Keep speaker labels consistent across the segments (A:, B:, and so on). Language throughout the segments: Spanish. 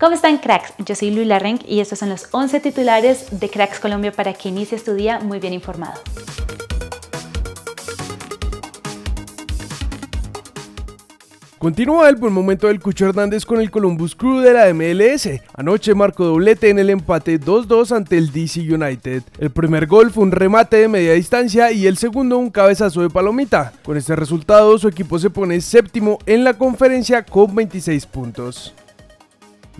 A: ¿Cómo están cracks? Yo soy Lula Renk y estos son los 11 titulares de Cracks Colombia para que inicies tu día muy bien informado.
B: Continúa el buen momento del Cucho Hernández con el Columbus Crew de la MLS. Anoche marcó doblete en el empate 2-2 ante el DC United. El primer gol fue un remate de media distancia y el segundo un cabezazo de palomita. Con este resultado su equipo se pone séptimo en la conferencia con 26 puntos.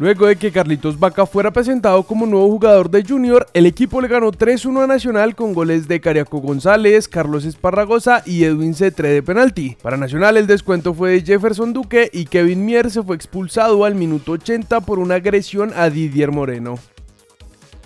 B: Luego de que Carlitos Vaca fuera presentado como nuevo jugador de Junior, el equipo le ganó 3-1 a Nacional con goles de Cariaco González, Carlos Esparragosa y Edwin Cetre de penalti. Para Nacional el descuento fue de Jefferson Duque y Kevin Mier se fue expulsado al minuto 80 por una agresión a Didier Moreno.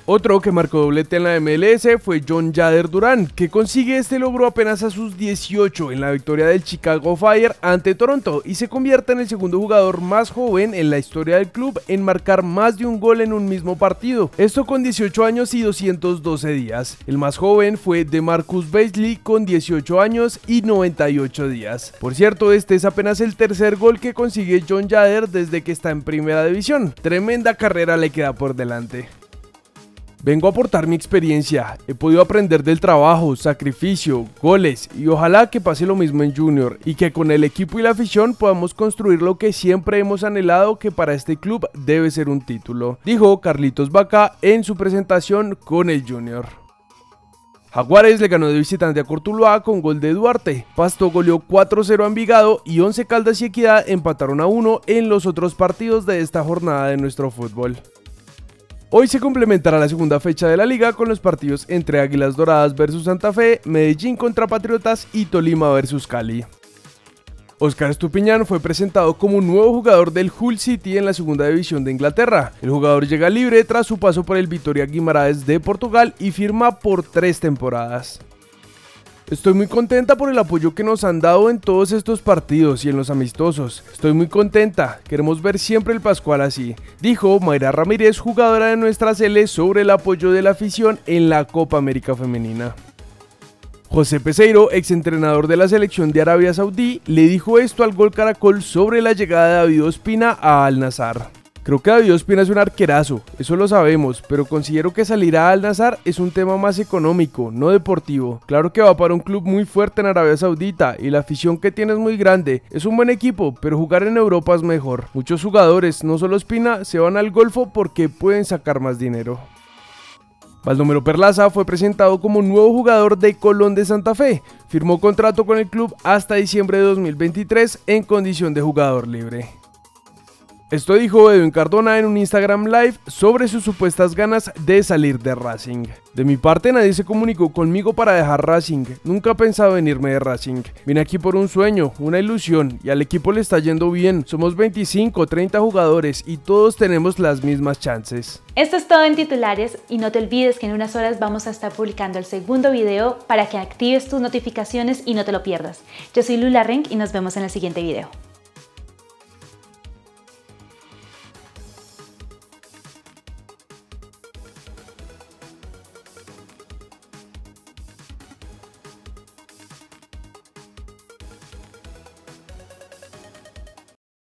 B: Otro que marcó doblete en la MLS fue John Jader Durán, que consigue este logro apenas a sus 18 en la victoria del Chicago Fire ante Toronto y se convierte en el segundo jugador más joven en la historia del club en marcar más de un gol en un mismo partido, esto con 18 años y 212 días. El más joven fue de Marcus Beasley con 18 años y 98 días. Por cierto, este es apenas el tercer gol que consigue John Jader desde que está en primera división. Tremenda carrera le queda por delante. Vengo a aportar mi experiencia, he podido aprender del trabajo, sacrificio, goles y ojalá que pase lo mismo en Junior y que con el equipo y la afición podamos construir lo que siempre hemos anhelado que para este club debe ser un título, dijo Carlitos Vaca en su presentación con el Junior. Jaguares le ganó de visitante a Cortuluá con gol de Duarte. Pasto goleó 4-0 a Envigado y 11 Caldas y Equidad empataron a 1 en los otros partidos de esta jornada de nuestro fútbol. Hoy se complementará la segunda fecha de la liga con los partidos entre Águilas Doradas versus Santa Fe, Medellín contra Patriotas y Tolima versus Cali. Oscar Estupiñán fue presentado como nuevo jugador del Hull City en la segunda división de Inglaterra. El jugador llega libre tras su paso por el Vitoria Guimaraes de Portugal y firma por tres temporadas. Estoy muy contenta por el apoyo que nos han dado en todos estos partidos y en los amistosos. Estoy muy contenta, queremos ver siempre el Pascual así, dijo Mayra Ramírez, jugadora de nuestra Cele, sobre el apoyo de la afición en la Copa América Femenina. José Peseiro, exentrenador de la selección de Arabia Saudí, le dijo esto al Gol Caracol sobre la llegada de David Ospina a Al Nazar. Creo que David Ospina es un arquerazo, eso lo sabemos, pero considero que salir a Al Nazar es un tema más económico, no deportivo. Claro que va para un club muy fuerte en Arabia Saudita y la afición que tiene es muy grande. Es un buen equipo, pero jugar en Europa es mejor. Muchos jugadores, no solo Ospina, se van al Golfo porque pueden sacar más dinero. Baldomero Perlaza fue presentado como nuevo jugador de Colón de Santa Fe. Firmó contrato con el club hasta diciembre de 2023 en condición de jugador libre. Esto dijo Edwin Cardona en un Instagram Live sobre sus supuestas ganas de salir de Racing. De mi parte nadie se comunicó conmigo para dejar Racing, nunca he pensado en irme de Racing. Vine aquí por un sueño, una ilusión y al equipo le está yendo bien. Somos 25, 30 jugadores y todos tenemos las mismas chances.
A: Esto es todo en titulares y no te olvides que en unas horas vamos a estar publicando el segundo video para que actives tus notificaciones y no te lo pierdas. Yo soy Lula Renk y nos vemos en el siguiente video.